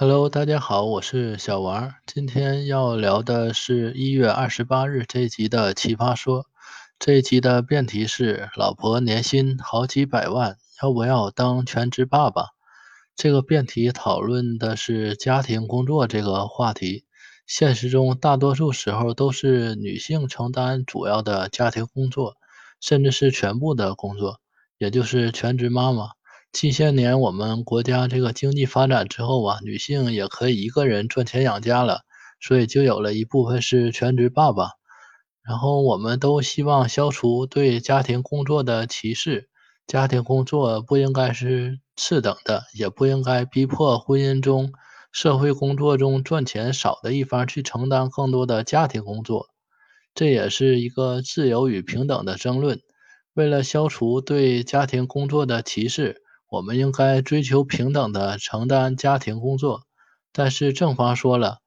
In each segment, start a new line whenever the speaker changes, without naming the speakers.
Hello，大家好，我是小王。今天要聊的是一月二十八日这一集的奇葩说。这一集的辩题是：老婆年薪好几百万，要不要当全职爸爸？这个辩题讨论的是家庭工作这个话题。现实中，大多数时候都是女性承担主要的家庭工作，甚至是全部的工作，也就是全职妈妈。近些年，我们国家这个经济发展之后啊，女性也可以一个人赚钱养家了，所以就有了一部分是全职爸爸。然后我们都希望消除对家庭工作的歧视，家庭工作不应该是次等的，也不应该逼迫婚姻中、社会工作中赚钱少的一方去承担更多的家庭工作。这也是一个自由与平等的争论。为了消除对家庭工作的歧视。我们应该追求平等的承担家庭工作，但是正方说了，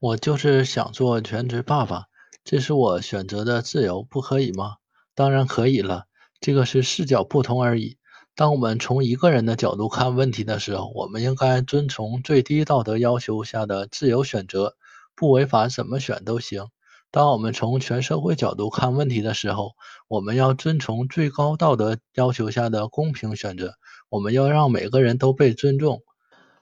我就是想做全职爸爸，这是我选择的自由，不可以吗？当然可以了，这个是视角不同而已。当我们从一个人的角度看问题的时候，我们应该遵从最低道德要求下的自由选择，不违反怎么选都行。当我们从全社会角度看问题的时候，我们要遵从最高道德要求下的公平选择。我们要让每个人都被尊重，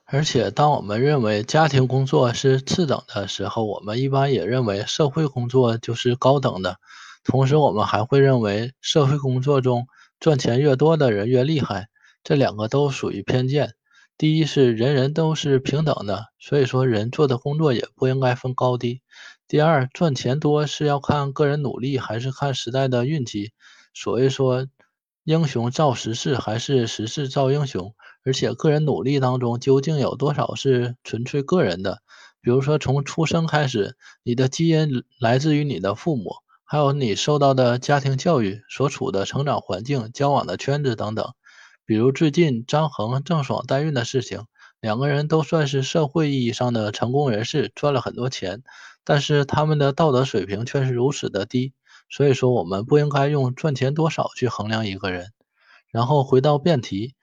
而且当我们认为家庭工作是次等的时候，我们一般也认为社会工作就是高等的。同时，我们还会认为社会工作中赚钱越多的人越厉害。这两个都属于偏见。第一是人人都是平等的，所以说人做的工作也不应该分高低。第二，赚钱多是要看个人努力还是看时代的运气。所以说。英雄造时势，还是时势造英雄？而且个人努力当中，究竟有多少是纯粹个人的？比如说，从出生开始，你的基因来自于你的父母，还有你受到的家庭教育、所处的成长环境、交往的圈子等等。比如最近张恒、郑爽代孕的事情，两个人都算是社会意义上的成功人士，赚了很多钱，但是他们的道德水平却是如此的低。所以说，我们不应该用赚钱多少去衡量一个人。然后回到辩题，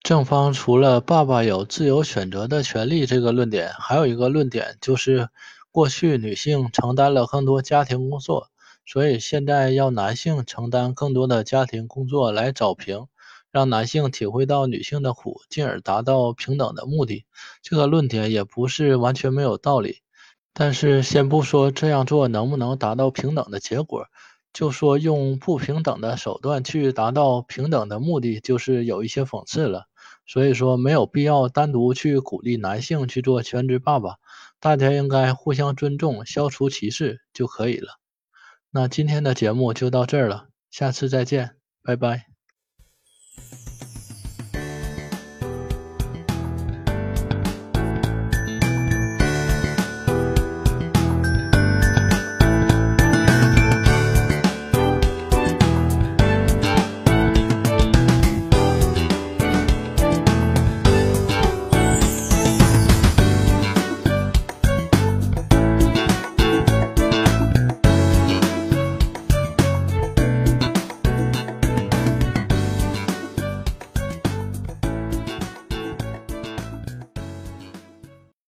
正方除了爸爸有自由选择的权利这个论点，还有一个论点就是，过去女性承担了更多家庭工作，所以现在要男性承担更多的家庭工作来找平，让男性体会到女性的苦，进而达到平等的目的。这个论点也不是完全没有道理。但是，先不说这样做能不能达到平等的结果，就说用不平等的手段去达到平等的目的，就是有一些讽刺了。所以说，没有必要单独去鼓励男性去做全职爸爸，大家应该互相尊重，消除歧视就可以了。那今天的节目就到这儿了，下次再见，拜拜。